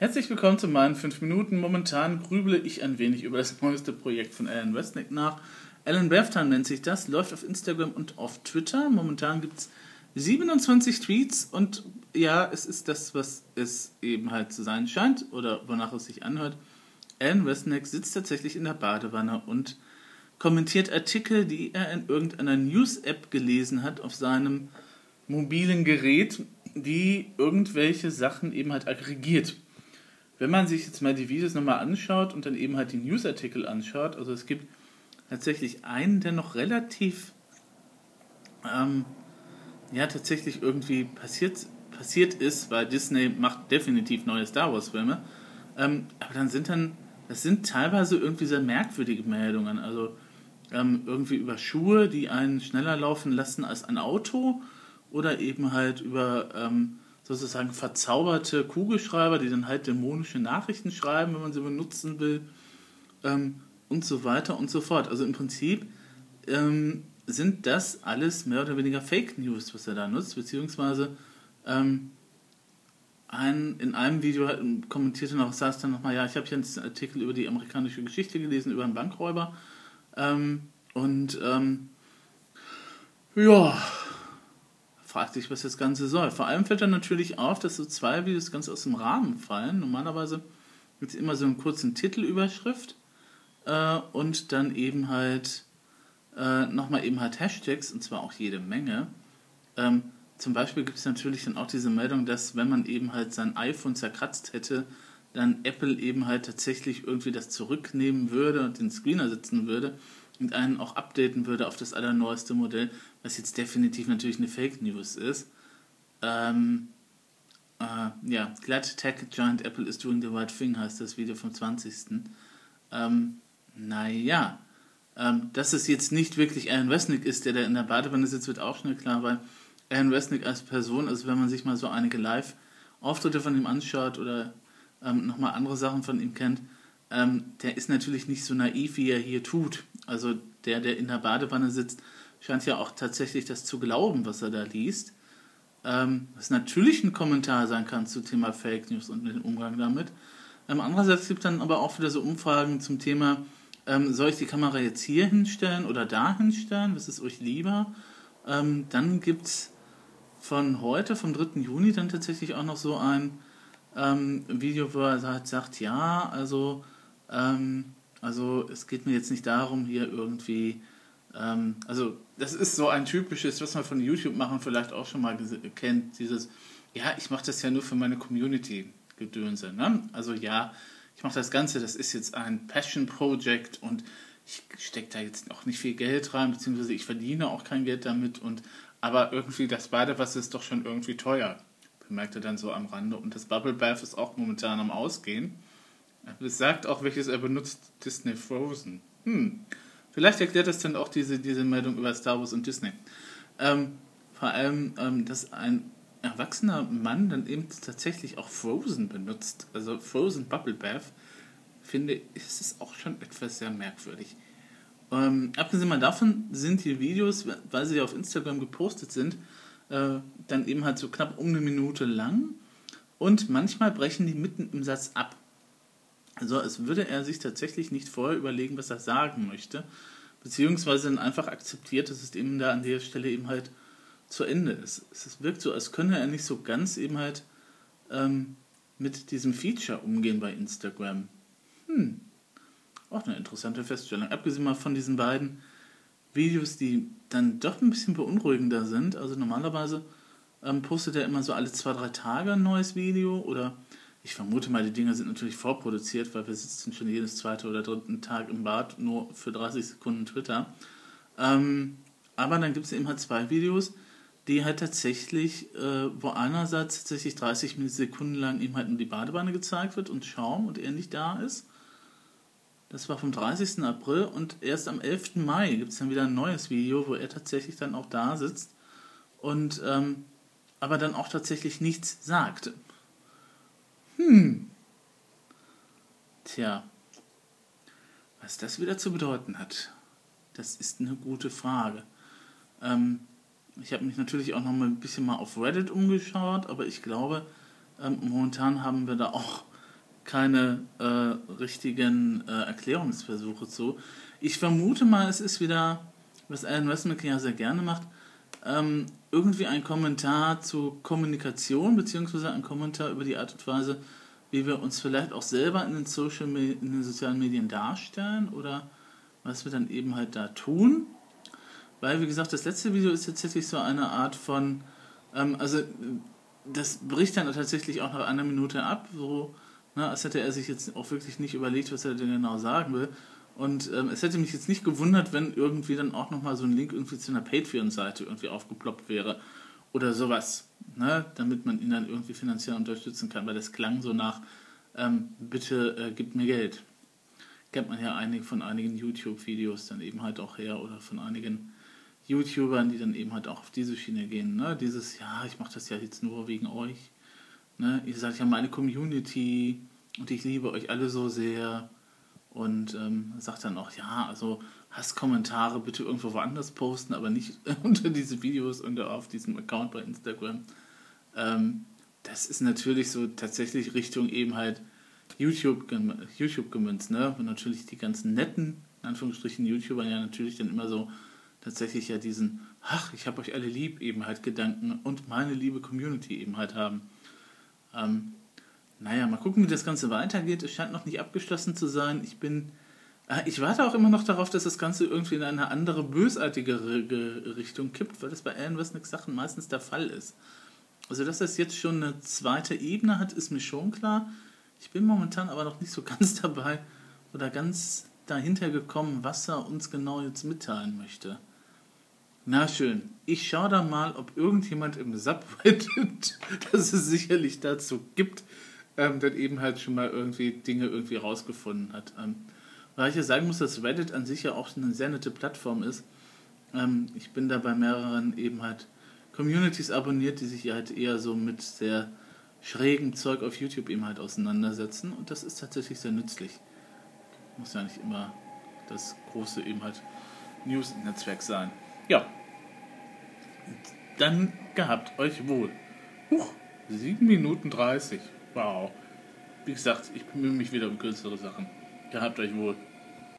Herzlich willkommen zu meinen 5 Minuten. Momentan grüble ich ein wenig über das neueste Projekt von Alan Westnick nach. Alan Berftan nennt sich das, läuft auf Instagram und auf Twitter. Momentan gibt es 27 Tweets und ja, es ist das, was es eben halt zu sein scheint oder wonach es sich anhört. Alan Westnick sitzt tatsächlich in der Badewanne und kommentiert Artikel, die er in irgendeiner News-App gelesen hat auf seinem mobilen Gerät, die irgendwelche Sachen eben halt aggregiert. Wenn man sich jetzt mal die Videos nochmal anschaut und dann eben halt die Newsartikel anschaut, also es gibt tatsächlich einen, der noch relativ, ähm, ja, tatsächlich irgendwie passiert, passiert ist, weil Disney macht definitiv neue Star Wars Filme. Ähm, aber dann sind dann, das sind teilweise irgendwie sehr merkwürdige Meldungen. Also ähm, irgendwie über Schuhe, die einen schneller laufen lassen als ein Auto oder eben halt über ähm, sozusagen verzauberte Kugelschreiber, die dann halt dämonische Nachrichten schreiben, wenn man sie benutzen will ähm, und so weiter und so fort. Also im Prinzip ähm, sind das alles mehr oder weniger Fake News, was er da nutzt, beziehungsweise ähm, ein, in einem Video kommentierte noch, saß dann nochmal, ja, ich habe hier einen Artikel über die amerikanische Geschichte gelesen, über einen Bankräuber. Ähm, und ähm, ja, fragt sich, was das Ganze soll. Vor allem fällt dann natürlich auf, dass so zwei Videos ganz aus dem Rahmen fallen. Normalerweise gibt es immer so einen kurzen Titelüberschrift äh, und dann eben halt äh, nochmal eben halt Hashtags und zwar auch jede Menge. Ähm, zum Beispiel gibt es natürlich dann auch diese Meldung, dass wenn man eben halt sein iPhone zerkratzt hätte, dann Apple eben halt tatsächlich irgendwie das zurücknehmen würde und den Screener setzen würde und einen auch updaten würde auf das allerneueste Modell, was jetzt definitiv natürlich eine Fake News ist. Ähm, äh, ja, Glad Tech Giant Apple is doing the right thing heißt das Video vom 20. Ähm, naja, ähm, dass es jetzt nicht wirklich Alan Westnick ist, der da in der Badewanne sitzt, wird auch schnell klar, weil Alan Westnick als Person, also wenn man sich mal so einige Live-Auftritte von ihm anschaut oder ähm, nochmal andere Sachen von ihm kennt, ähm, der ist natürlich nicht so naiv, wie er hier tut. Also der, der in der Badewanne sitzt, scheint ja auch tatsächlich das zu glauben, was er da liest. Ähm, was natürlich ein Kommentar sein kann zu Thema Fake News und den Umgang damit. Ähm, andererseits gibt es dann aber auch wieder so Umfragen zum Thema, ähm, soll ich die Kamera jetzt hier hinstellen oder da hinstellen? Was ist euch lieber? Ähm, dann gibt es von heute, vom 3. Juni, dann tatsächlich auch noch so ein ähm, Video, wo er halt sagt, ja, also ähm, also es geht mir jetzt nicht darum, hier irgendwie, ähm, also das ist so ein typisches, was man von YouTube machen vielleicht auch schon mal kennt, dieses, ja, ich mache das ja nur für meine Community gedönse. Ne? Also ja, ich mache das Ganze, das ist jetzt ein Passion Project und ich stecke da jetzt auch nicht viel Geld rein, beziehungsweise ich verdiene auch kein Geld damit und aber irgendwie das Badewasser ist doch schon irgendwie teuer, bemerkte dann so am Rande und das Bubble Bath ist auch momentan am Ausgehen. Es sagt auch, welches er benutzt, Disney Frozen. Hm. Vielleicht erklärt das dann auch diese, diese Meldung über Star Wars und Disney. Ähm, vor allem, ähm, dass ein erwachsener Mann dann eben tatsächlich auch Frozen benutzt, also Frozen Bubble Bath, finde ich, ist es auch schon etwas sehr merkwürdig. Ähm, abgesehen mal davon sind die Videos, weil sie auf Instagram gepostet sind, äh, dann eben halt so knapp um eine Minute lang und manchmal brechen die mitten im Satz ab. Also als würde er sich tatsächlich nicht vorher überlegen, was er sagen möchte, beziehungsweise dann einfach akzeptiert, dass es eben da an der Stelle eben halt zu Ende ist. Es wirkt so, als könne er nicht so ganz eben halt ähm, mit diesem Feature umgehen bei Instagram. Hm, auch eine interessante Feststellung. Abgesehen mal von diesen beiden Videos, die dann doch ein bisschen beunruhigender sind. Also normalerweise ähm, postet er immer so alle zwei, drei Tage ein neues Video oder ich vermute mal, die Dinger sind natürlich vorproduziert, weil wir sitzen schon jedes zweite oder dritten Tag im Bad, nur für 30 Sekunden Twitter. Ähm, aber dann gibt es eben halt zwei Videos, die halt tatsächlich, äh, wo einerseits tatsächlich 30 Sekunden lang eben halt nur die Badewanne gezeigt wird und Schaum und er nicht da ist. Das war vom 30. April und erst am 11. Mai gibt es dann wieder ein neues Video, wo er tatsächlich dann auch da sitzt und ähm, aber dann auch tatsächlich nichts sagt. Hm. Tja, was das wieder zu bedeuten hat, das ist eine gute Frage. Ähm, ich habe mich natürlich auch noch mal ein bisschen mal auf Reddit umgeschaut, aber ich glaube, ähm, momentan haben wir da auch keine äh, richtigen äh, Erklärungsversuche zu. Ich vermute mal, es ist wieder, was Alan Westmack ja sehr gerne macht, ähm, irgendwie ein Kommentar zu Kommunikation, beziehungsweise ein Kommentar über die Art und Weise, wie wir uns vielleicht auch selber in den, Social in den sozialen Medien darstellen oder was wir dann eben halt da tun. Weil, wie gesagt, das letzte Video ist tatsächlich so eine Art von, ähm, also das bricht dann tatsächlich auch nach einer Minute ab, so, ne, als hätte er sich jetzt auch wirklich nicht überlegt, was er denn genau sagen will. Und ähm, es hätte mich jetzt nicht gewundert, wenn irgendwie dann auch nochmal so ein Link irgendwie zu einer Patreon-Seite irgendwie aufgeploppt wäre oder sowas, ne, damit man ihn dann irgendwie finanziell unterstützen kann, weil das klang so nach, ähm, bitte äh, gib mir Geld. Kennt man ja einig, von einigen YouTube-Videos dann eben halt auch her oder von einigen YouTubern, die dann eben halt auch auf diese Schiene gehen. Ne? Dieses, ja, ich mache das ja jetzt nur wegen euch. Ne? Ihr seid ja meine Community und ich liebe euch alle so sehr. Und ähm, sagt dann auch, ja, also Hasskommentare bitte irgendwo woanders posten, aber nicht unter diese Videos und auf diesem Account bei Instagram. Ähm, das ist natürlich so tatsächlich Richtung eben halt YouTube, YouTube gemünzt, ne? Und natürlich die ganzen netten, in Anführungsstrichen, YouTuber ja natürlich dann immer so tatsächlich ja diesen, ach, ich habe euch alle lieb, eben halt Gedanken und meine liebe Community eben halt haben. Ähm, naja, mal gucken, wie das Ganze weitergeht. Es scheint noch nicht abgeschlossen zu sein. Ich bin, äh, ich warte auch immer noch darauf, dass das Ganze irgendwie in eine andere, bösartige Richtung kippt, weil das bei Alan Westnicks Sachen meistens der Fall ist. Also, dass das jetzt schon eine zweite Ebene hat, ist mir schon klar. Ich bin momentan aber noch nicht so ganz dabei oder ganz dahinter gekommen, was er uns genau jetzt mitteilen möchte. Na schön, ich schaue da mal, ob irgendjemand im Subreddit, dass es sicherlich dazu gibt, ähm, dann eben halt schon mal irgendwie Dinge irgendwie rausgefunden hat. Ähm, weil ich ja sagen muss, dass Reddit an sich ja auch eine sehr nette Plattform ist. Ähm, ich bin da bei mehreren eben halt Communities abonniert, die sich halt eher so mit sehr schrägem Zeug auf YouTube eben halt auseinandersetzen und das ist tatsächlich sehr nützlich. Muss ja nicht immer das große eben halt News-Netzwerk sein. Ja, dann gehabt euch wohl. Huch, 7 Minuten 30. Wow. Wie gesagt, ich bemühe mich wieder um kürzere Sachen. Gehabt euch wohl.